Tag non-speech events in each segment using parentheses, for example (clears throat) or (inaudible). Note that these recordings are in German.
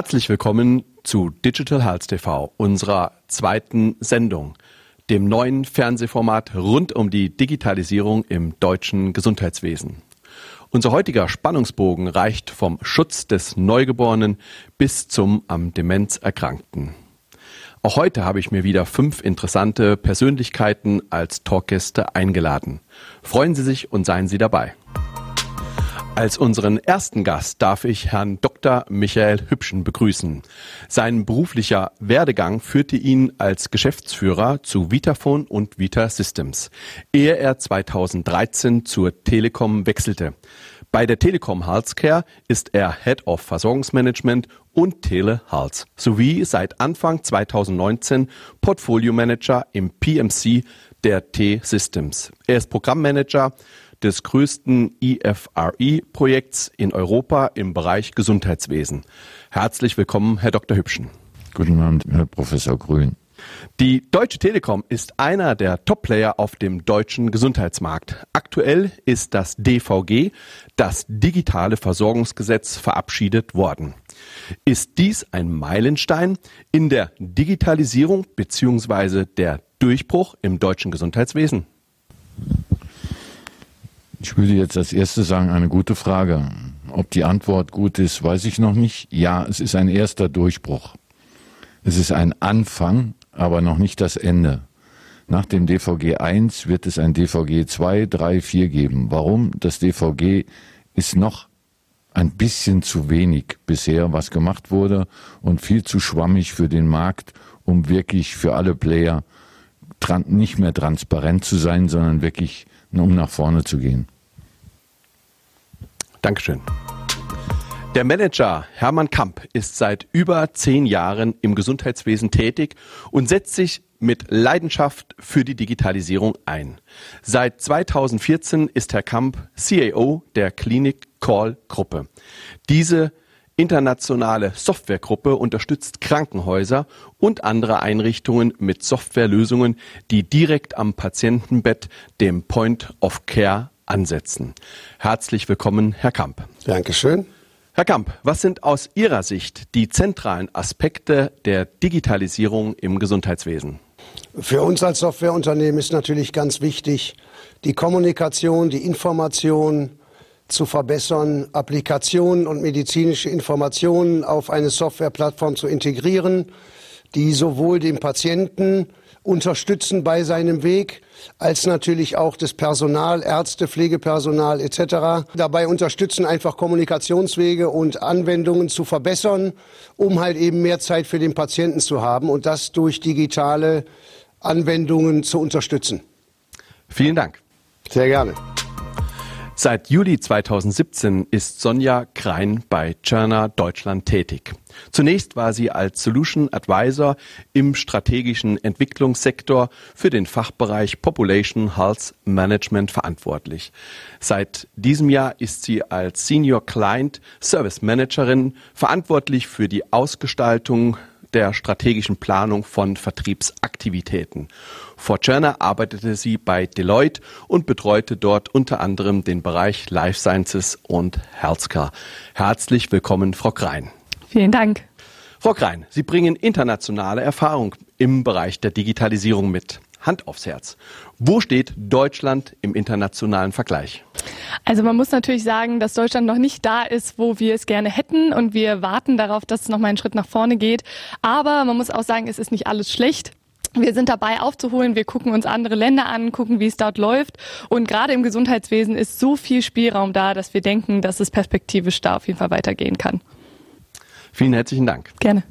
Herzlich willkommen zu Digital Health TV, unserer zweiten Sendung, dem neuen Fernsehformat rund um die Digitalisierung im deutschen Gesundheitswesen. Unser heutiger Spannungsbogen reicht vom Schutz des Neugeborenen bis zum am Demenz Erkrankten. Auch heute habe ich mir wieder fünf interessante Persönlichkeiten als Talkgäste eingeladen. Freuen Sie sich und seien Sie dabei. Als unseren ersten Gast darf ich Herrn Dr. Michael Hübschen begrüßen. Sein beruflicher Werdegang führte ihn als Geschäftsführer zu Vitaphone und Vita Systems, ehe er 2013 zur Telekom wechselte. Bei der Telekom Healthcare ist er Head of Versorgungsmanagement und Telehealth sowie seit Anfang 2019 Portfolio Manager im PMC der T-Systems. Er ist Programmmanager des größten EFRE-Projekts in Europa im Bereich Gesundheitswesen. Herzlich willkommen, Herr Dr. Hübschen. Guten Abend, Herr Professor Grün. Die Deutsche Telekom ist einer der Top-Player auf dem deutschen Gesundheitsmarkt. Aktuell ist das DVG, das digitale Versorgungsgesetz, verabschiedet worden. Ist dies ein Meilenstein in der Digitalisierung bzw. der Durchbruch im deutschen Gesundheitswesen? Ich würde jetzt als erstes sagen, eine gute Frage. Ob die Antwort gut ist, weiß ich noch nicht. Ja, es ist ein erster Durchbruch. Es ist ein Anfang, aber noch nicht das Ende. Nach dem DVG 1 wird es ein DVG 2, 3, 4 geben. Warum? Das DVG ist noch ein bisschen zu wenig bisher, was gemacht wurde und viel zu schwammig für den Markt, um wirklich für alle Player nicht mehr transparent zu sein, sondern wirklich um nach vorne zu gehen. Dankeschön. Der Manager Hermann Kamp ist seit über zehn Jahren im Gesundheitswesen tätig und setzt sich mit Leidenschaft für die Digitalisierung ein. Seit 2014 ist Herr Kamp CAO der Klinik Call Gruppe. Diese internationale Softwaregruppe unterstützt Krankenhäuser und andere Einrichtungen mit Softwarelösungen, die direkt am Patientenbett, dem Point of Care, ansetzen. Herzlich willkommen, Herr Kamp. Dankeschön. Herr Kamp, was sind aus Ihrer Sicht die zentralen Aspekte der Digitalisierung im Gesundheitswesen? Für uns als Softwareunternehmen ist natürlich ganz wichtig, die Kommunikation, die Information zu verbessern, Applikationen und medizinische Informationen auf eine Softwareplattform zu integrieren, die sowohl den Patienten unterstützen bei seinem Weg, als natürlich auch das Personal, Ärzte, Pflegepersonal etc. Dabei unterstützen, einfach Kommunikationswege und Anwendungen zu verbessern, um halt eben mehr Zeit für den Patienten zu haben und das durch digitale Anwendungen zu unterstützen. Vielen Dank. Sehr gerne. Seit Juli 2017 ist Sonja Krein bei Cerner Deutschland tätig. Zunächst war sie als Solution Advisor im strategischen Entwicklungssektor für den Fachbereich Population Health Management verantwortlich. Seit diesem Jahr ist sie als Senior Client Service Managerin verantwortlich für die Ausgestaltung der strategischen Planung von Vertriebsaktivitäten. Vor Cerner arbeitete sie bei Deloitte und betreute dort unter anderem den Bereich Life Sciences und Healthcare. Herzlich willkommen, Frau Krein. Vielen Dank. Frau Krein, Sie bringen internationale Erfahrung im Bereich der Digitalisierung mit. Hand aufs Herz. Wo steht Deutschland im internationalen Vergleich? Also man muss natürlich sagen, dass Deutschland noch nicht da ist, wo wir es gerne hätten und wir warten darauf, dass es noch mal einen Schritt nach vorne geht. Aber man muss auch sagen, es ist nicht alles schlecht. Wir sind dabei aufzuholen, wir gucken uns andere Länder an, gucken, wie es dort läuft. Und gerade im Gesundheitswesen ist so viel Spielraum da, dass wir denken, dass es perspektivisch da auf jeden Fall weitergehen kann. Vielen herzlichen Dank. Gerne.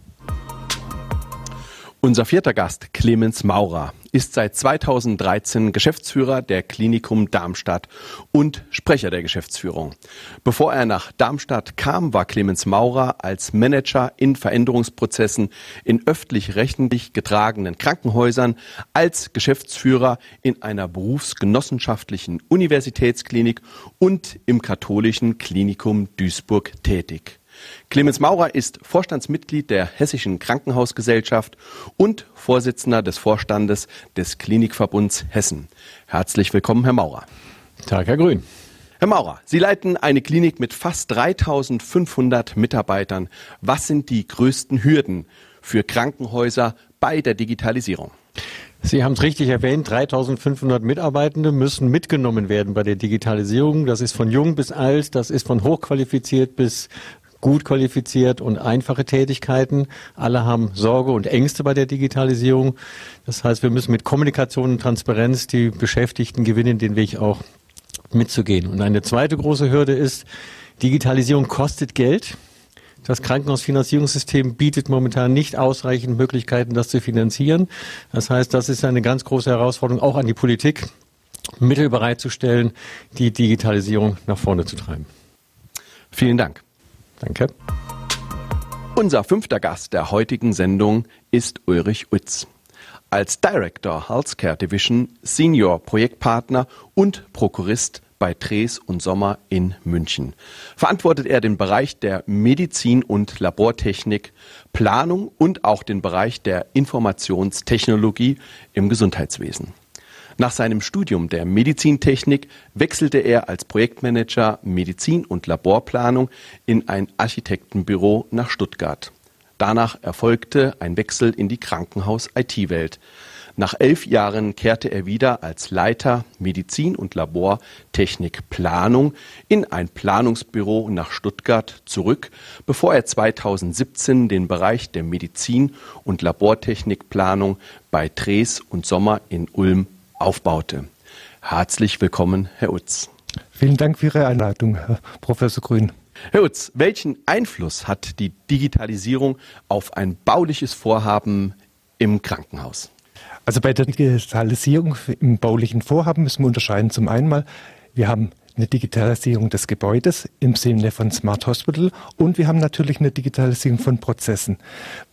Unser vierter Gast, Clemens Maurer, ist seit 2013 Geschäftsführer der Klinikum Darmstadt und Sprecher der Geschäftsführung. Bevor er nach Darmstadt kam, war Clemens Maurer als Manager in Veränderungsprozessen in öffentlich-rechtlich getragenen Krankenhäusern als Geschäftsführer in einer berufsgenossenschaftlichen Universitätsklinik und im katholischen Klinikum Duisburg tätig. Clemens Maurer ist Vorstandsmitglied der Hessischen Krankenhausgesellschaft und Vorsitzender des Vorstandes des Klinikverbunds Hessen. Herzlich willkommen, Herr Maurer. Tag, Herr Grün. Herr Maurer, Sie leiten eine Klinik mit fast 3500 Mitarbeitern. Was sind die größten Hürden für Krankenhäuser bei der Digitalisierung? Sie haben es richtig erwähnt, 3500 Mitarbeitende müssen mitgenommen werden bei der Digitalisierung. Das ist von jung bis alt, das ist von hochqualifiziert bis gut qualifiziert und einfache Tätigkeiten. Alle haben Sorge und Ängste bei der Digitalisierung. Das heißt, wir müssen mit Kommunikation und Transparenz die Beschäftigten gewinnen, den Weg auch mitzugehen. Und eine zweite große Hürde ist, Digitalisierung kostet Geld. Das Krankenhausfinanzierungssystem bietet momentan nicht ausreichend Möglichkeiten, das zu finanzieren. Das heißt, das ist eine ganz große Herausforderung auch an die Politik, Mittel bereitzustellen, die Digitalisierung nach vorne zu treiben. Vielen Dank. Danke. Unser fünfter Gast der heutigen Sendung ist Ulrich Utz. Als Director Healthcare Division, Senior Projektpartner und Prokurist bei Drees und Sommer in München. Verantwortet er den Bereich der Medizin und Labortechnik, Planung und auch den Bereich der Informationstechnologie im Gesundheitswesen. Nach seinem Studium der Medizintechnik wechselte er als Projektmanager Medizin und Laborplanung in ein Architektenbüro nach Stuttgart. Danach erfolgte ein Wechsel in die Krankenhaus-IT-Welt. Nach elf Jahren kehrte er wieder als Leiter Medizin und Labortechnikplanung in ein Planungsbüro nach Stuttgart zurück, bevor er 2017 den Bereich der Medizin und Labortechnikplanung bei Drees und Sommer in Ulm aufbaute. Herzlich willkommen, Herr Utz. Vielen Dank für Ihre Einladung, Herr Professor Grün. Herr Utz, welchen Einfluss hat die Digitalisierung auf ein bauliches Vorhaben im Krankenhaus? Also bei der Digitalisierung im baulichen Vorhaben müssen wir unterscheiden. Zum einen mal, wir haben eine Digitalisierung des Gebäudes im Sinne von Smart Hospital und wir haben natürlich eine Digitalisierung von Prozessen.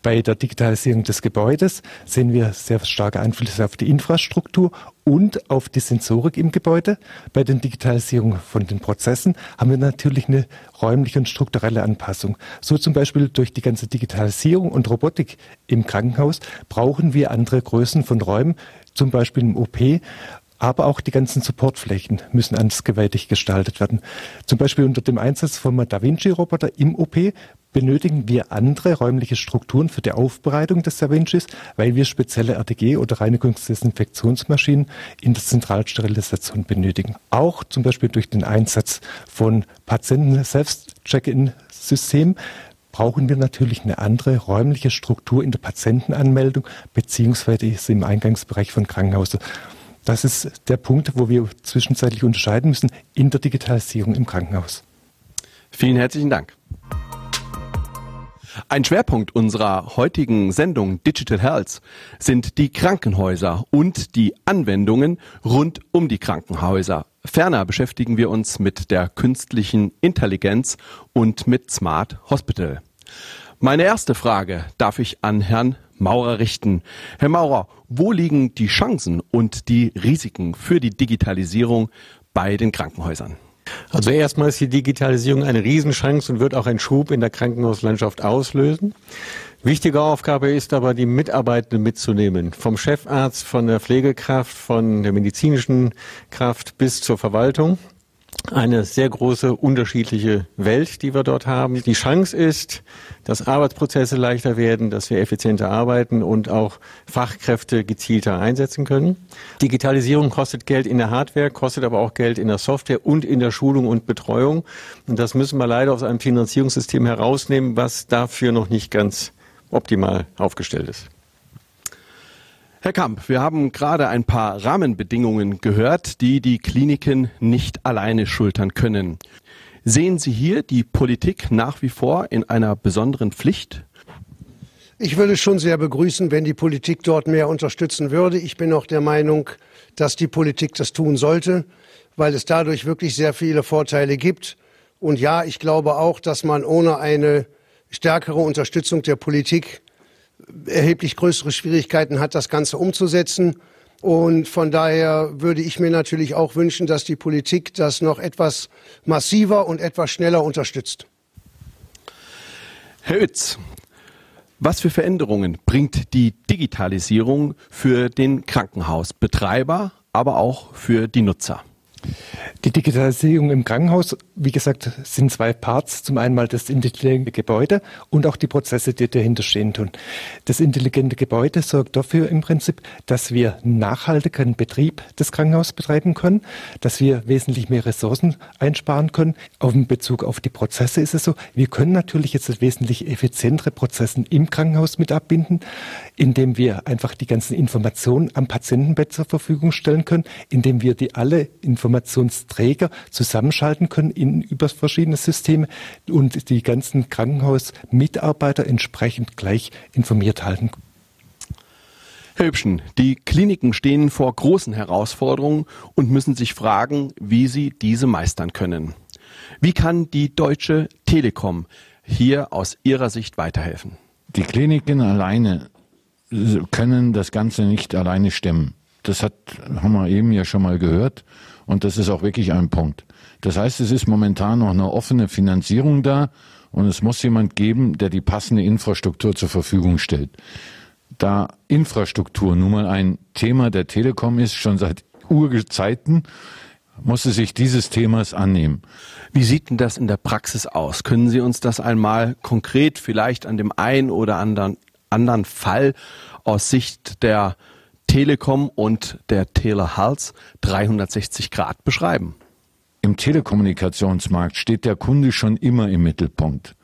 Bei der Digitalisierung des Gebäudes sehen wir sehr starke Einflüsse auf die Infrastruktur und auf die Sensorik im Gebäude. Bei der Digitalisierung von den Prozessen haben wir natürlich eine räumliche und strukturelle Anpassung. So zum Beispiel durch die ganze Digitalisierung und Robotik im Krankenhaus brauchen wir andere Größen von Räumen, zum Beispiel im OP aber auch die ganzen Supportflächen müssen andersgewaltig gestaltet werden. Zum Beispiel unter dem Einsatz von Da Vinci-Roboter im OP benötigen wir andere räumliche Strukturen für die Aufbereitung des Da Vincis, weil wir spezielle RTG- oder Reinigungsdesinfektionsmaschinen in der Zentralsterilisation benötigen. Auch zum Beispiel durch den Einsatz von Patienten-Selbst-Check-In-Systemen brauchen wir natürlich eine andere räumliche Struktur in der Patientenanmeldung beziehungsweise im Eingangsbereich von Krankenhausen. Das ist der Punkt, wo wir zwischenzeitlich unterscheiden müssen in der Digitalisierung im Krankenhaus. Vielen herzlichen Dank. Ein Schwerpunkt unserer heutigen Sendung Digital Health sind die Krankenhäuser und die Anwendungen rund um die Krankenhäuser. Ferner beschäftigen wir uns mit der künstlichen Intelligenz und mit Smart Hospital. Meine erste Frage darf ich an Herrn Maurer richten. Herr Maurer, wo liegen die Chancen und die Risiken für die Digitalisierung bei den Krankenhäusern? Also erstmal ist die Digitalisierung eine Riesenchance und wird auch einen Schub in der Krankenhauslandschaft auslösen. Wichtige Aufgabe ist aber, die Mitarbeitenden mitzunehmen. Vom Chefarzt, von der Pflegekraft, von der medizinischen Kraft bis zur Verwaltung eine sehr große unterschiedliche Welt, die wir dort haben. Die Chance ist, dass Arbeitsprozesse leichter werden, dass wir effizienter arbeiten und auch Fachkräfte gezielter einsetzen können. Digitalisierung kostet Geld in der Hardware, kostet aber auch Geld in der Software und in der Schulung und Betreuung. Und das müssen wir leider aus einem Finanzierungssystem herausnehmen, was dafür noch nicht ganz optimal aufgestellt ist. Herr Kamp, wir haben gerade ein paar Rahmenbedingungen gehört, die die Kliniken nicht alleine schultern können. Sehen Sie hier die Politik nach wie vor in einer besonderen Pflicht? Ich würde es schon sehr begrüßen, wenn die Politik dort mehr unterstützen würde. Ich bin auch der Meinung, dass die Politik das tun sollte, weil es dadurch wirklich sehr viele Vorteile gibt. Und ja, ich glaube auch, dass man ohne eine stärkere Unterstützung der Politik erheblich größere Schwierigkeiten hat, das Ganze umzusetzen. Und von daher würde ich mir natürlich auch wünschen, dass die Politik das noch etwas massiver und etwas schneller unterstützt. Herr Oetz, was für Veränderungen bringt die Digitalisierung für den Krankenhausbetreiber, aber auch für die Nutzer? Die Digitalisierung im Krankenhaus, wie gesagt, sind zwei Parts. Zum einen mal das intelligente Gebäude und auch die Prozesse, die dahinter stehen tun. Das intelligente Gebäude sorgt dafür im Prinzip, dass wir nachhaltigen Betrieb des Krankenhauses betreiben können, dass wir wesentlich mehr Ressourcen einsparen können. Auf den Bezug auf die Prozesse ist es so, wir können natürlich jetzt wesentlich effizientere Prozesse im Krankenhaus mit abbinden, indem wir einfach die ganzen Informationen am Patientenbett zur Verfügung stellen können, indem wir die alle Informationsträger zusammenschalten können in über verschiedene Systeme und die ganzen Krankenhausmitarbeiter entsprechend gleich informiert halten. Herr Hübschen, die Kliniken stehen vor großen Herausforderungen und müssen sich fragen, wie sie diese meistern können. Wie kann die Deutsche Telekom hier aus Ihrer Sicht weiterhelfen? Die Kliniken alleine können das Ganze nicht alleine stemmen. Das hat, haben wir eben ja schon mal gehört. Und das ist auch wirklich ein Punkt. Das heißt, es ist momentan noch eine offene Finanzierung da und es muss jemand geben, der die passende Infrastruktur zur Verfügung stellt. Da Infrastruktur nun mal ein Thema der Telekom ist, schon seit Urzeiten, muss sie sich dieses Themas annehmen. Wie sieht denn das in der Praxis aus? Können Sie uns das einmal konkret vielleicht an dem einen oder anderen, anderen Fall aus Sicht der Telekom und der Telehals 360 Grad beschreiben? Im Telekommunikationsmarkt steht der Kunde schon immer im Mittelpunkt.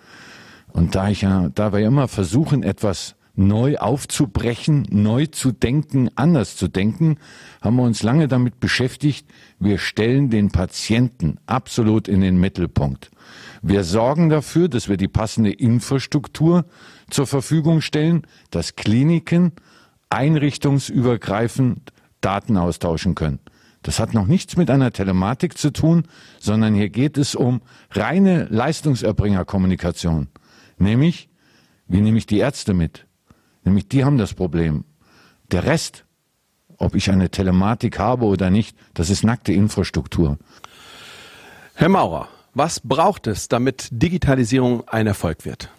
Und da ich ja, da wir immer versuchen, etwas neu aufzubrechen, neu zu denken, anders zu denken, haben wir uns lange damit beschäftigt, wir stellen den Patienten absolut in den Mittelpunkt. Wir sorgen dafür, dass wir die passende Infrastruktur zur Verfügung stellen, dass Kliniken einrichtungsübergreifend Daten austauschen können. Das hat noch nichts mit einer Telematik zu tun, sondern hier geht es um reine Leistungserbringerkommunikation. Nämlich, wie nehme ich die Ärzte mit? Nämlich die haben das Problem. Der Rest, ob ich eine Telematik habe oder nicht, das ist nackte Infrastruktur. Herr Maurer, was braucht es, damit Digitalisierung ein Erfolg wird?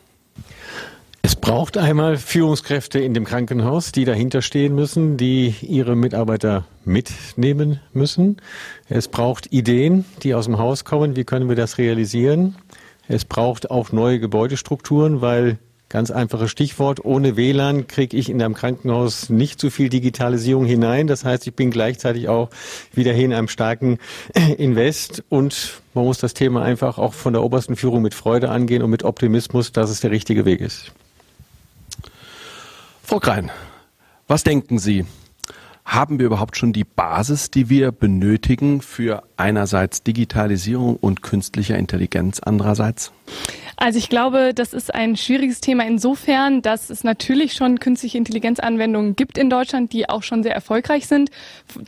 Es braucht einmal Führungskräfte in dem Krankenhaus, die dahinter stehen müssen, die ihre Mitarbeiter mitnehmen müssen. Es braucht Ideen, die aus dem Haus kommen. Wie können wir das realisieren? Es braucht auch neue Gebäudestrukturen, weil Ganz einfaches Stichwort. Ohne WLAN kriege ich in einem Krankenhaus nicht so viel Digitalisierung hinein. Das heißt, ich bin gleichzeitig auch wieder hier in einem starken (clears throat) Invest und man muss das Thema einfach auch von der obersten Führung mit Freude angehen und mit Optimismus, dass es der richtige Weg ist. Krein, was denken Sie? Haben wir überhaupt schon die Basis, die wir benötigen für einerseits Digitalisierung und künstlicher Intelligenz andererseits? Also ich glaube, das ist ein schwieriges Thema insofern, dass es natürlich schon künstliche Intelligenzanwendungen gibt in Deutschland, die auch schon sehr erfolgreich sind.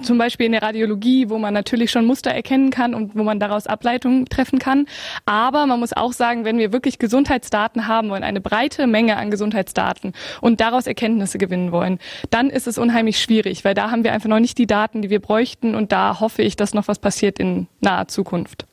Zum Beispiel in der Radiologie, wo man natürlich schon Muster erkennen kann und wo man daraus Ableitungen treffen kann. Aber man muss auch sagen, wenn wir wirklich Gesundheitsdaten haben wollen, eine breite Menge an Gesundheitsdaten und daraus Erkenntnisse gewinnen wollen, dann ist es unheimlich schwierig, weil da haben wir einfach noch nicht die Daten, die wir bräuchten und da hoffe ich, dass noch was passiert in naher Zukunft.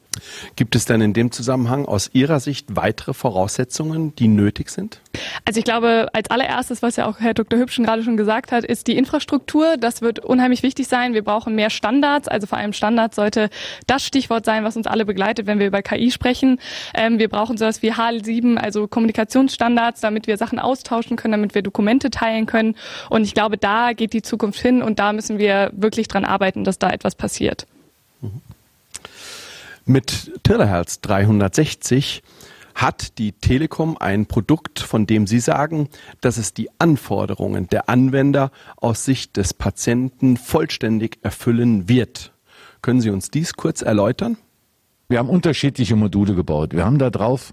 Gibt es denn in dem Zusammenhang aus Ihrer Sicht weitere Voraussetzungen, die nötig sind? Also ich glaube, als allererstes, was ja auch Herr Dr. Hübschen gerade schon gesagt hat, ist die Infrastruktur. Das wird unheimlich wichtig sein. Wir brauchen mehr Standards. Also vor allem Standards sollte das Stichwort sein, was uns alle begleitet, wenn wir über KI sprechen. Ähm, wir brauchen sowas wie HL7, also Kommunikationsstandards, damit wir Sachen austauschen können, damit wir Dokumente teilen können. Und ich glaube, da geht die Zukunft hin und da müssen wir wirklich dran arbeiten, dass da etwas passiert. Mit Telehertz 360 hat die Telekom ein Produkt, von dem Sie sagen, dass es die Anforderungen der Anwender aus Sicht des Patienten vollständig erfüllen wird. Können Sie uns dies kurz erläutern? Wir haben unterschiedliche Module gebaut. Wir haben da drauf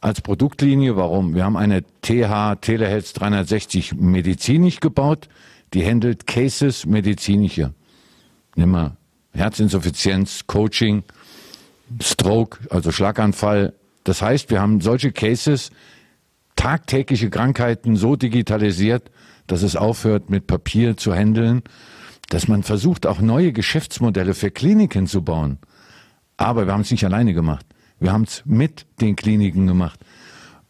als Produktlinie, warum? Wir haben eine TH Telehealth 360 medizinisch gebaut, die handelt Cases medizinische. Nimm mal Herzinsuffizienz, Coaching, Stroke, also Schlaganfall. Das heißt, wir haben solche Cases, tagtägliche Krankheiten so digitalisiert, dass es aufhört, mit Papier zu handeln, dass man versucht, auch neue Geschäftsmodelle für Kliniken zu bauen. Aber wir haben es nicht alleine gemacht. Wir haben es mit den Kliniken gemacht.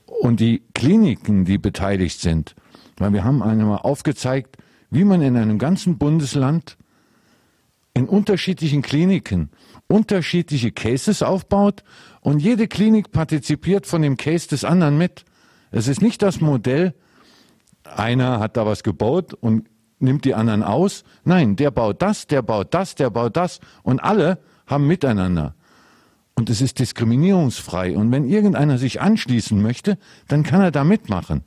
Und die Kliniken, die beteiligt sind, weil wir haben einmal aufgezeigt, wie man in einem ganzen Bundesland in unterschiedlichen Kliniken unterschiedliche Cases aufbaut und jede Klinik partizipiert von dem Case des anderen mit. Es ist nicht das Modell, einer hat da was gebaut und nimmt die anderen aus. Nein, der baut das, der baut das, der baut das und alle haben miteinander. Und es ist diskriminierungsfrei. Und wenn irgendeiner sich anschließen möchte, dann kann er da mitmachen.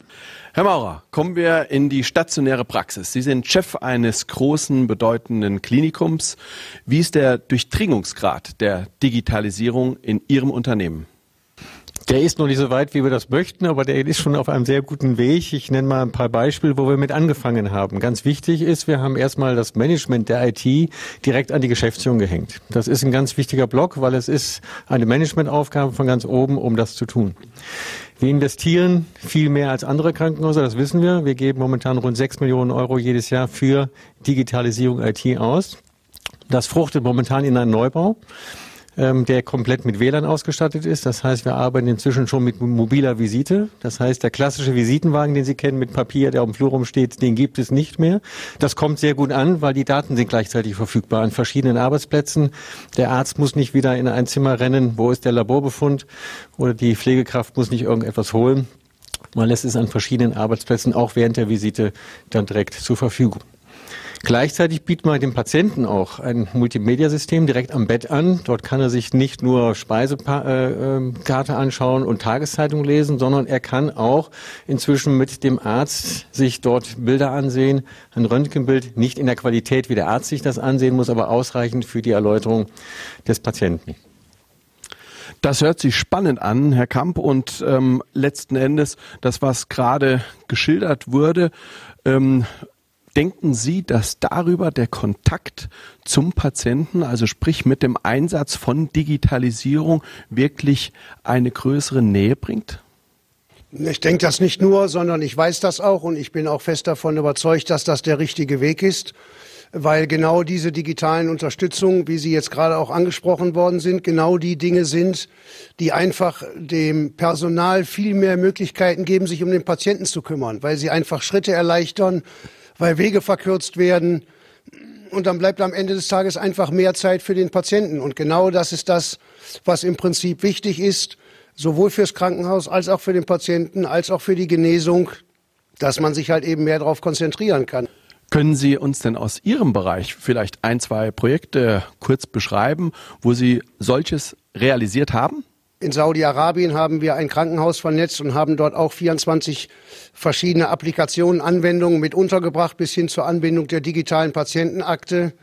Herr Maurer, kommen wir in die stationäre Praxis. Sie sind Chef eines großen, bedeutenden Klinikums. Wie ist der Durchdringungsgrad der Digitalisierung in Ihrem Unternehmen? Der ist noch nicht so weit, wie wir das möchten, aber der ist schon auf einem sehr guten Weg. Ich nenne mal ein paar Beispiele, wo wir mit angefangen haben. Ganz wichtig ist, wir haben erstmal das Management der IT direkt an die Geschäftsführung gehängt. Das ist ein ganz wichtiger Block, weil es ist eine Managementaufgabe von ganz oben, um das zu tun. Wir investieren viel mehr als andere Krankenhäuser, das wissen wir. Wir geben momentan rund sechs Millionen Euro jedes Jahr für Digitalisierung IT aus. Das fruchtet momentan in einen Neubau ähm, der komplett mit WLAN ausgestattet ist. Das heißt, wir arbeiten inzwischen schon mit mobiler Visite. Das heißt, der klassische Visitenwagen, den Sie kennen mit Papier, der auf dem Flur rumsteht, den gibt es nicht mehr. Das kommt sehr gut an, weil die Daten sind gleichzeitig verfügbar an verschiedenen Arbeitsplätzen. Der Arzt muss nicht wieder in ein Zimmer rennen, wo ist der Laborbefund oder die Pflegekraft muss nicht irgendetwas holen. Man lässt es an verschiedenen Arbeitsplätzen auch während der Visite dann direkt zur Verfügung. Gleichzeitig bietet man dem Patienten auch ein Multimedia-System direkt am Bett an. Dort kann er sich nicht nur Speisekarte äh, anschauen und Tageszeitung lesen, sondern er kann auch inzwischen mit dem Arzt sich dort Bilder ansehen. Ein Röntgenbild, nicht in der Qualität, wie der Arzt sich das ansehen muss, aber ausreichend für die Erläuterung des Patienten. Das hört sich spannend an, Herr Kamp. Und ähm, letzten Endes, das, was gerade geschildert wurde, ähm, Denken Sie, dass darüber der Kontakt zum Patienten, also sprich mit dem Einsatz von Digitalisierung, wirklich eine größere Nähe bringt? Ich denke das nicht nur, sondern ich weiß das auch und ich bin auch fest davon überzeugt, dass das der richtige Weg ist, weil genau diese digitalen Unterstützungen, wie sie jetzt gerade auch angesprochen worden sind, genau die Dinge sind, die einfach dem Personal viel mehr Möglichkeiten geben, sich um den Patienten zu kümmern, weil sie einfach Schritte erleichtern, weil Wege verkürzt werden. Und dann bleibt am Ende des Tages einfach mehr Zeit für den Patienten. Und genau das ist das, was im Prinzip wichtig ist, sowohl fürs Krankenhaus als auch für den Patienten, als auch für die Genesung, dass man sich halt eben mehr darauf konzentrieren kann. Können Sie uns denn aus Ihrem Bereich vielleicht ein, zwei Projekte kurz beschreiben, wo Sie solches realisiert haben? In Saudi-Arabien haben wir ein Krankenhaus vernetzt und haben dort auch 24 verschiedene Applikationen, Anwendungen mit untergebracht bis hin zur Anbindung der digitalen Patientenakte.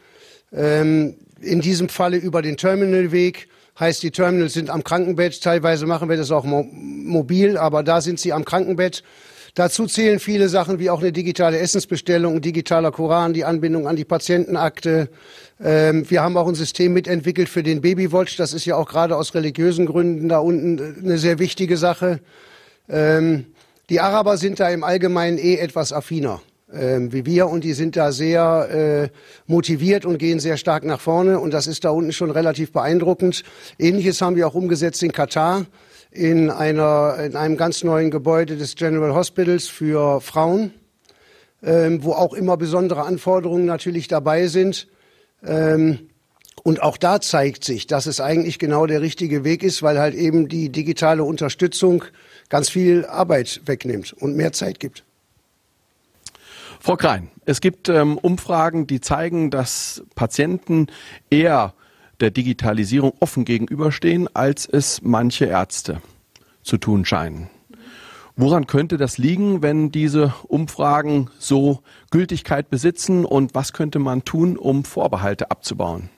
Ähm, in diesem Falle über den Terminalweg. Heißt, die Terminals sind am Krankenbett. Teilweise machen wir das auch mo mobil, aber da sind sie am Krankenbett. Dazu zählen viele Sachen wie auch eine digitale Essensbestellung, ein digitaler Koran, die Anbindung an die Patientenakte. Ähm, wir haben auch ein System mitentwickelt für den Babywatch. Das ist ja auch gerade aus religiösen Gründen da unten eine sehr wichtige Sache. Ähm, die Araber sind da im Allgemeinen eh etwas affiner ähm, wie wir und die sind da sehr äh, motiviert und gehen sehr stark nach vorne und das ist da unten schon relativ beeindruckend. Ähnliches haben wir auch umgesetzt in Katar in, einer, in einem ganz neuen Gebäude des General Hospitals für Frauen, ähm, wo auch immer besondere Anforderungen natürlich dabei sind. Ähm, und auch da zeigt sich, dass es eigentlich genau der richtige Weg ist, weil halt eben die digitale Unterstützung ganz viel Arbeit wegnimmt und mehr Zeit gibt. Frau Krein, es gibt ähm, Umfragen, die zeigen, dass Patienten eher der Digitalisierung offen gegenüberstehen, als es manche Ärzte zu tun scheinen. Woran könnte das liegen, wenn diese Umfragen so Gültigkeit besitzen und was könnte man tun, um Vorbehalte abzubauen?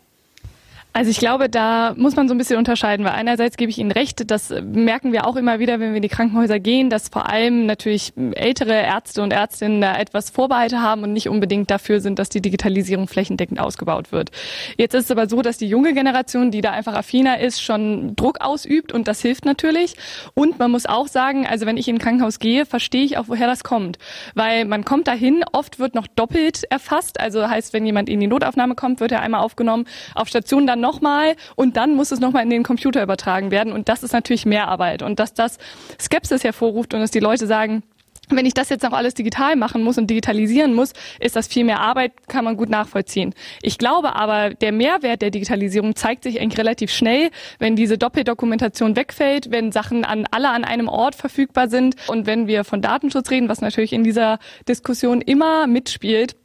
Also ich glaube, da muss man so ein bisschen unterscheiden, weil einerseits gebe ich Ihnen recht, das merken wir auch immer wieder, wenn wir in die Krankenhäuser gehen, dass vor allem natürlich ältere Ärzte und Ärztinnen da etwas Vorbehalte haben und nicht unbedingt dafür sind, dass die Digitalisierung flächendeckend ausgebaut wird. Jetzt ist es aber so, dass die junge Generation, die da einfach affiner ist, schon Druck ausübt und das hilft natürlich. Und man muss auch sagen, also wenn ich in ein Krankenhaus gehe, verstehe ich auch, woher das kommt. Weil man kommt dahin, oft wird noch doppelt erfasst. Also heißt, wenn jemand in die Notaufnahme kommt, wird er einmal aufgenommen, auf Station dann nochmal und dann muss es nochmal in den Computer übertragen werden. Und das ist natürlich mehr Arbeit. Und dass das Skepsis hervorruft und dass die Leute sagen, wenn ich das jetzt noch alles digital machen muss und digitalisieren muss, ist das viel mehr Arbeit, kann man gut nachvollziehen. Ich glaube aber, der Mehrwert der Digitalisierung zeigt sich eigentlich relativ schnell, wenn diese Doppeldokumentation wegfällt, wenn Sachen an alle an einem Ort verfügbar sind und wenn wir von Datenschutz reden, was natürlich in dieser Diskussion immer mitspielt,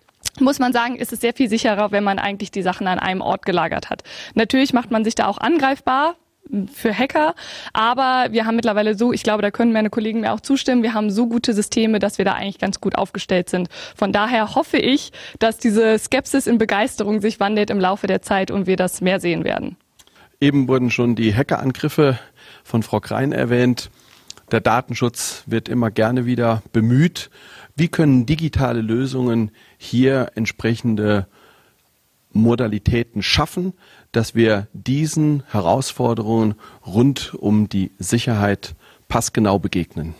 muss man sagen, ist es sehr viel sicherer, wenn man eigentlich die Sachen an einem Ort gelagert hat. Natürlich macht man sich da auch angreifbar, für Hacker. Aber wir haben mittlerweile so, ich glaube, da können meine Kollegen mir auch zustimmen, wir haben so gute Systeme, dass wir da eigentlich ganz gut aufgestellt sind. Von daher hoffe ich, dass diese Skepsis in Begeisterung sich wandelt im Laufe der Zeit und wir das mehr sehen werden. Eben wurden schon die Hackerangriffe von Frau Krein erwähnt. Der Datenschutz wird immer gerne wieder bemüht. Wie können digitale Lösungen hier entsprechende Modalitäten schaffen, dass wir diesen Herausforderungen rund um die Sicherheit passgenau begegnen?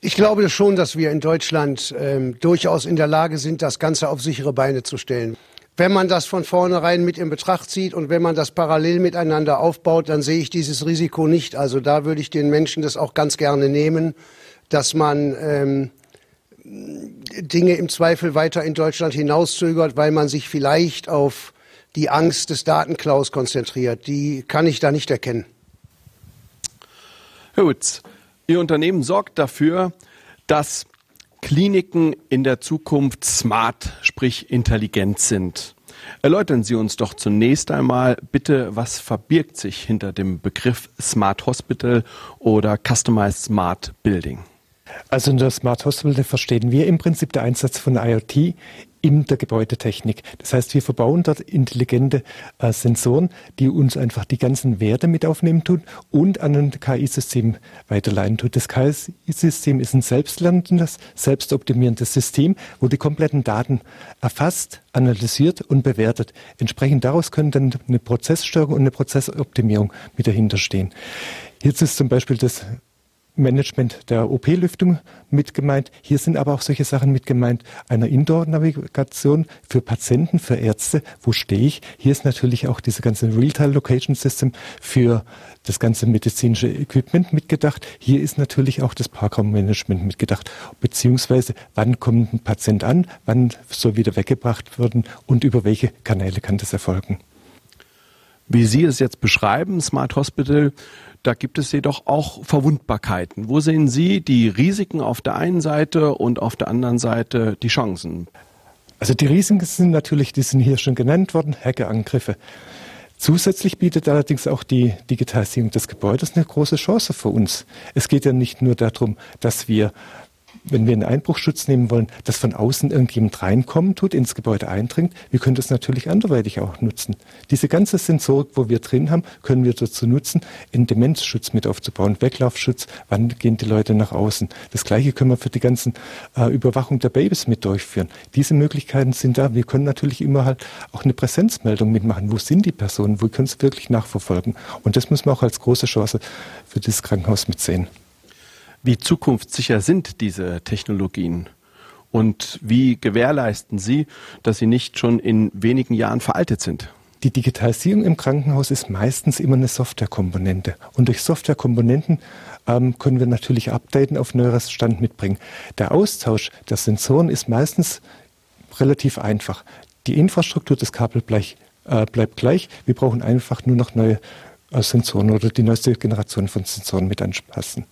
Ich glaube schon, dass wir in Deutschland ähm, durchaus in der Lage sind, das Ganze auf sichere Beine zu stellen. Wenn man das von vornherein mit in Betracht zieht und wenn man das parallel miteinander aufbaut, dann sehe ich dieses Risiko nicht. Also da würde ich den Menschen das auch ganz gerne nehmen, dass man ähm, Dinge im Zweifel weiter in Deutschland hinauszögert, weil man sich vielleicht auf die Angst des Datenklaus konzentriert. Die kann ich da nicht erkennen. Herr Witz, Ihr Unternehmen sorgt dafür, dass Kliniken in der Zukunft smart, sprich intelligent sind. Erläutern Sie uns doch zunächst einmal bitte, was verbirgt sich hinter dem Begriff Smart Hospital oder Customized Smart Building? Also in der Smart Hospital verstehen wir im Prinzip den Einsatz von IoT in der Gebäudetechnik. Das heißt, wir verbauen dort intelligente äh, Sensoren, die uns einfach die ganzen Werte mit aufnehmen tun und an ein KI-System weiterleiten tut. Das KI-System ist ein selbstlernendes, selbstoptimierendes System, wo die kompletten Daten erfasst, analysiert und bewertet. Entsprechend daraus können dann eine Prozesssteuerung und eine Prozessoptimierung mit dahinter stehen. Jetzt ist zum Beispiel das Management der OP-Lüftung mit gemeint. Hier sind aber auch solche Sachen mit gemeint, einer Indoor-Navigation für Patienten, für Ärzte. Wo stehe ich? Hier ist natürlich auch diese ganze Real-Time-Location-System für das ganze medizinische Equipment mitgedacht. Hier ist natürlich auch das Parkraummanagement mitgedacht. Beziehungsweise, wann kommt ein Patient an? Wann soll wieder weggebracht werden? Und über welche Kanäle kann das erfolgen? Wie Sie es jetzt beschreiben, Smart Hospital, da gibt es jedoch auch Verwundbarkeiten. Wo sehen Sie die Risiken auf der einen Seite und auf der anderen Seite die Chancen? Also die Risiken sind natürlich, die sind hier schon genannt worden, Hackerangriffe. Zusätzlich bietet allerdings auch die Digitalisierung des Gebäudes eine große Chance für uns. Es geht ja nicht nur darum, dass wir wenn wir einen Einbruchschutz nehmen wollen, dass von außen irgendjemand reinkommen tut, ins Gebäude eindringt, wir können das natürlich anderweitig auch nutzen. Diese ganze Sensorik, wo wir drin haben, können wir dazu nutzen, einen Demenzschutz mit aufzubauen, Weglaufschutz, wann gehen die Leute nach außen. Das gleiche können wir für die ganzen äh, Überwachung der Babys mit durchführen. Diese Möglichkeiten sind da. Wir können natürlich immer halt auch eine Präsenzmeldung mitmachen. Wo sind die Personen? Wo können sie wirklich nachverfolgen? Und das muss man auch als große Chance für das Krankenhaus mitsehen. Wie zukunftssicher sind diese Technologien? Und wie gewährleisten Sie, dass sie nicht schon in wenigen Jahren veraltet sind? Die Digitalisierung im Krankenhaus ist meistens immer eine Softwarekomponente. Und durch Softwarekomponenten ähm, können wir natürlich updaten, auf neueres Stand mitbringen. Der Austausch der Sensoren ist meistens relativ einfach. Die Infrastruktur des Kabels bleich, äh, bleibt gleich. Wir brauchen einfach nur noch neue äh, Sensoren oder die neueste Generation von Sensoren mit anpassen.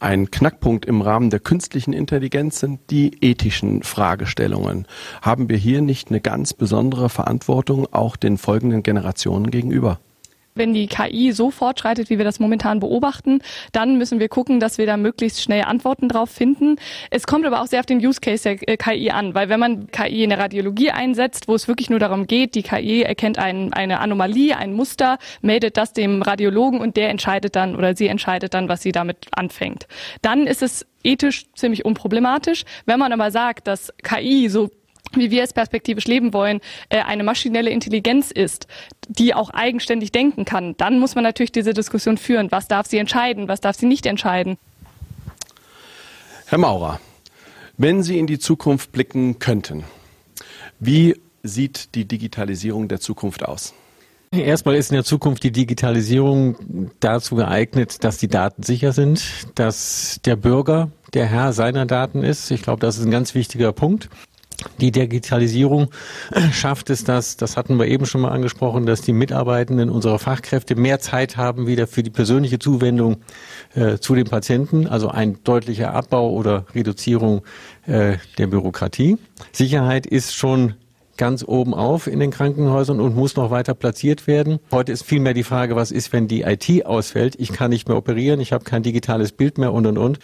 Ein Knackpunkt im Rahmen der künstlichen Intelligenz sind die ethischen Fragestellungen. Haben wir hier nicht eine ganz besondere Verantwortung auch den folgenden Generationen gegenüber? Wenn die KI so fortschreitet, wie wir das momentan beobachten, dann müssen wir gucken, dass wir da möglichst schnell Antworten drauf finden. Es kommt aber auch sehr auf den Use Case der äh, KI an, weil wenn man KI in der Radiologie einsetzt, wo es wirklich nur darum geht, die KI erkennt ein, eine Anomalie, ein Muster, meldet das dem Radiologen und der entscheidet dann oder sie entscheidet dann, was sie damit anfängt. Dann ist es ethisch ziemlich unproblematisch. Wenn man aber sagt, dass KI so wie wir es perspektivisch leben wollen, äh, eine maschinelle Intelligenz ist, die auch eigenständig denken kann, dann muss man natürlich diese Diskussion führen. Was darf sie entscheiden? Was darf sie nicht entscheiden? Herr Maurer, wenn Sie in die Zukunft blicken könnten, wie sieht die Digitalisierung der Zukunft aus? Erstmal ist in der Zukunft die Digitalisierung dazu geeignet, dass die Daten sicher sind, dass der Bürger der Herr seiner Daten ist. Ich glaube, das ist ein ganz wichtiger Punkt. Die Digitalisierung (clears throat) schafft es, dass, das hatten wir eben schon mal angesprochen, dass die Mitarbeitenden unserer Fachkräfte mehr Zeit haben wieder für die persönliche Zuwendung äh, zu den Patienten, also ein deutlicher Abbau oder Reduzierung äh, der Bürokratie. Sicherheit ist schon ganz oben auf in den Krankenhäusern und muss noch weiter platziert werden. Heute ist vielmehr die Frage, was ist, wenn die IT ausfällt? Ich kann nicht mehr operieren, ich habe kein digitales Bild mehr und und und.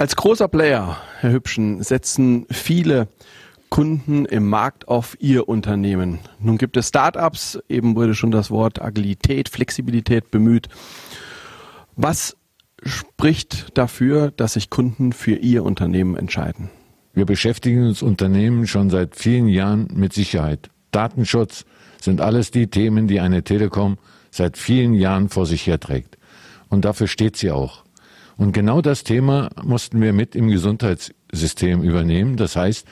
Als großer Player, Herr Hübschen, setzen viele Kunden im Markt auf ihr Unternehmen. Nun gibt es Startups, eben wurde schon das Wort Agilität, Flexibilität bemüht. Was spricht dafür, dass sich Kunden für ihr Unternehmen entscheiden? Wir beschäftigen uns Unternehmen schon seit vielen Jahren mit Sicherheit. Datenschutz sind alles die Themen, die eine Telekom seit vielen Jahren vor sich herträgt. Und dafür steht sie auch. Und genau das Thema mussten wir mit im Gesundheitssystem übernehmen. Das heißt,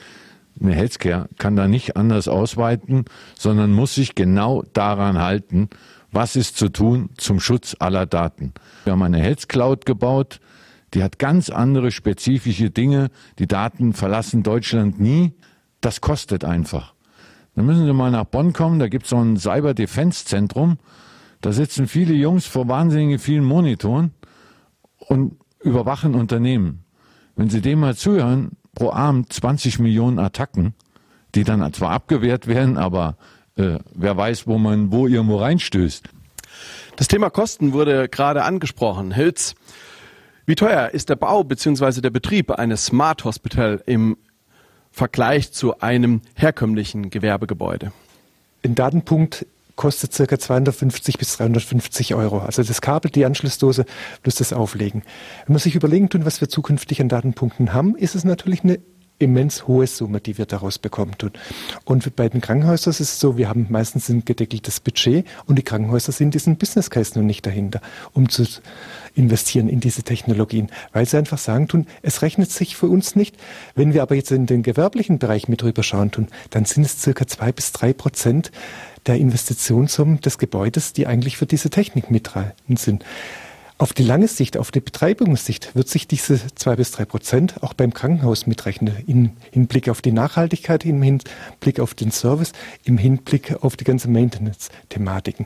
eine Healthcare kann da nicht anders ausweiten, sondern muss sich genau daran halten, was ist zu tun zum Schutz aller Daten. Wir haben eine Health Cloud gebaut, die hat ganz andere spezifische Dinge. Die Daten verlassen Deutschland nie. Das kostet einfach. Dann müssen Sie mal nach Bonn kommen, da gibt es so ein Cyber Defense Zentrum. Da sitzen viele Jungs vor wahnsinnig vielen Monitoren und überwachen Unternehmen. Wenn Sie dem mal zuhören, pro Abend 20 Millionen Attacken, die dann zwar abgewehrt werden, aber äh, wer weiß, wo man wo irgendwo reinstößt. Das Thema Kosten wurde gerade angesprochen. Hilz, wie teuer ist der Bau bzw. der Betrieb eines Smart Hospital im Vergleich zu einem herkömmlichen Gewerbegebäude? Ein Datenpunkt kostet circa 250 bis 350 Euro. Also das Kabel, die Anschlussdose plus das Auflegen. Wenn man sich überlegen tun, was wir zukünftig an Datenpunkten haben, ist es natürlich eine immens hohe Summe, die wir daraus bekommen tun. Und bei den Krankenhäusern ist es so, wir haben meistens ein gedeckeltes Budget und die Krankenhäuser sind diesen Business Case noch nicht dahinter, um zu investieren in diese Technologien, weil sie einfach sagen tun, es rechnet sich für uns nicht. Wenn wir aber jetzt in den gewerblichen Bereich mit rüber schauen tun, dann sind es circa zwei bis drei Prozent der Investitionssummen des Gebäudes, die eigentlich für diese Technik mitrein sind. Auf die lange Sicht, auf die Betreibungssicht wird sich diese zwei bis drei Prozent auch beim Krankenhaus mitrechnen. Im Hinblick auf die Nachhaltigkeit, im Hinblick auf den Service, im Hinblick auf die ganze Maintenance-Thematiken.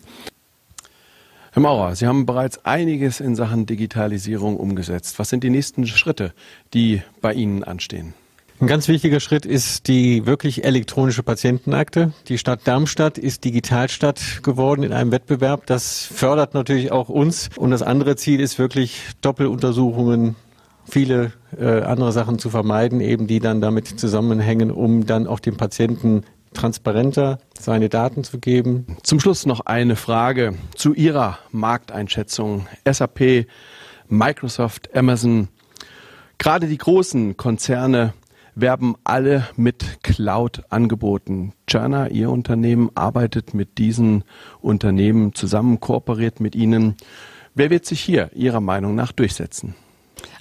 Herr Maurer, Sie haben bereits einiges in Sachen Digitalisierung umgesetzt. Was sind die nächsten Schritte, die bei Ihnen anstehen? Ein ganz wichtiger Schritt ist die wirklich elektronische Patientenakte. Die Stadt Darmstadt ist Digitalstadt geworden in einem Wettbewerb. Das fördert natürlich auch uns. Und das andere Ziel ist wirklich Doppeluntersuchungen, viele äh, andere Sachen zu vermeiden, eben die dann damit zusammenhängen, um dann auch dem Patienten transparenter seine Daten zu geben. Zum Schluss noch eine Frage zu Ihrer Markteinschätzung. SAP, Microsoft, Amazon, gerade die großen Konzerne werben alle mit Cloud-Angeboten. Cerner, Ihr Unternehmen, arbeitet mit diesen Unternehmen zusammen, kooperiert mit ihnen. Wer wird sich hier Ihrer Meinung nach durchsetzen?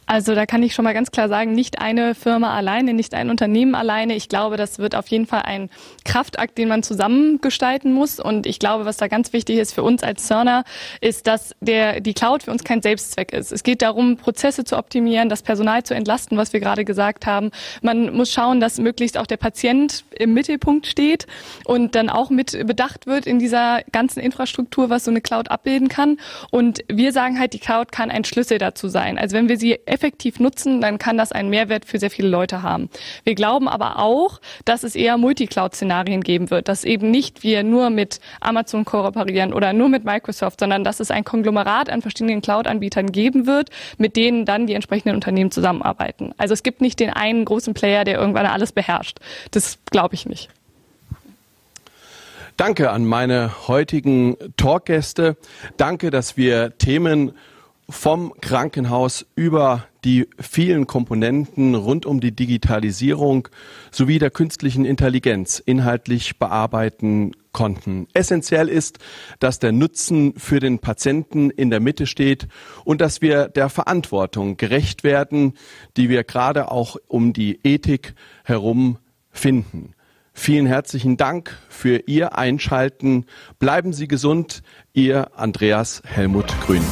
Also da kann ich schon mal ganz klar sagen, nicht eine Firma alleine, nicht ein Unternehmen alleine. Ich glaube, das wird auf jeden Fall ein Kraftakt, den man zusammen gestalten muss. Und ich glaube, was da ganz wichtig ist für uns als Cerner, ist, dass der, die Cloud für uns kein Selbstzweck ist. Es geht darum, Prozesse zu optimieren, das Personal zu entlasten, was wir gerade gesagt haben. Man muss schauen, dass möglichst auch der Patient im Mittelpunkt steht und dann auch mit bedacht wird in dieser ganzen Infrastruktur, was so eine Cloud abbilden kann. Und wir sagen halt, die Cloud kann ein Schlüssel dazu sein. Also wenn wir sie effektiv nutzen, dann kann das einen Mehrwert für sehr viele Leute haben. Wir glauben aber auch, dass es eher Multicloud-Szenarien geben wird, dass eben nicht wir nur mit Amazon kooperieren oder nur mit Microsoft, sondern dass es ein Konglomerat an verschiedenen Cloud-Anbietern geben wird, mit denen dann die entsprechenden Unternehmen zusammenarbeiten. Also es gibt nicht den einen großen Player, der irgendwann alles beherrscht. Das glaube ich nicht. Danke an meine heutigen Talkgäste. Danke, dass wir Themen vom Krankenhaus über die vielen Komponenten rund um die Digitalisierung sowie der künstlichen Intelligenz inhaltlich bearbeiten konnten. Essentiell ist, dass der Nutzen für den Patienten in der Mitte steht und dass wir der Verantwortung gerecht werden, die wir gerade auch um die Ethik herum finden. Vielen herzlichen Dank für Ihr Einschalten. Bleiben Sie gesund. Ihr Andreas Helmut Grün.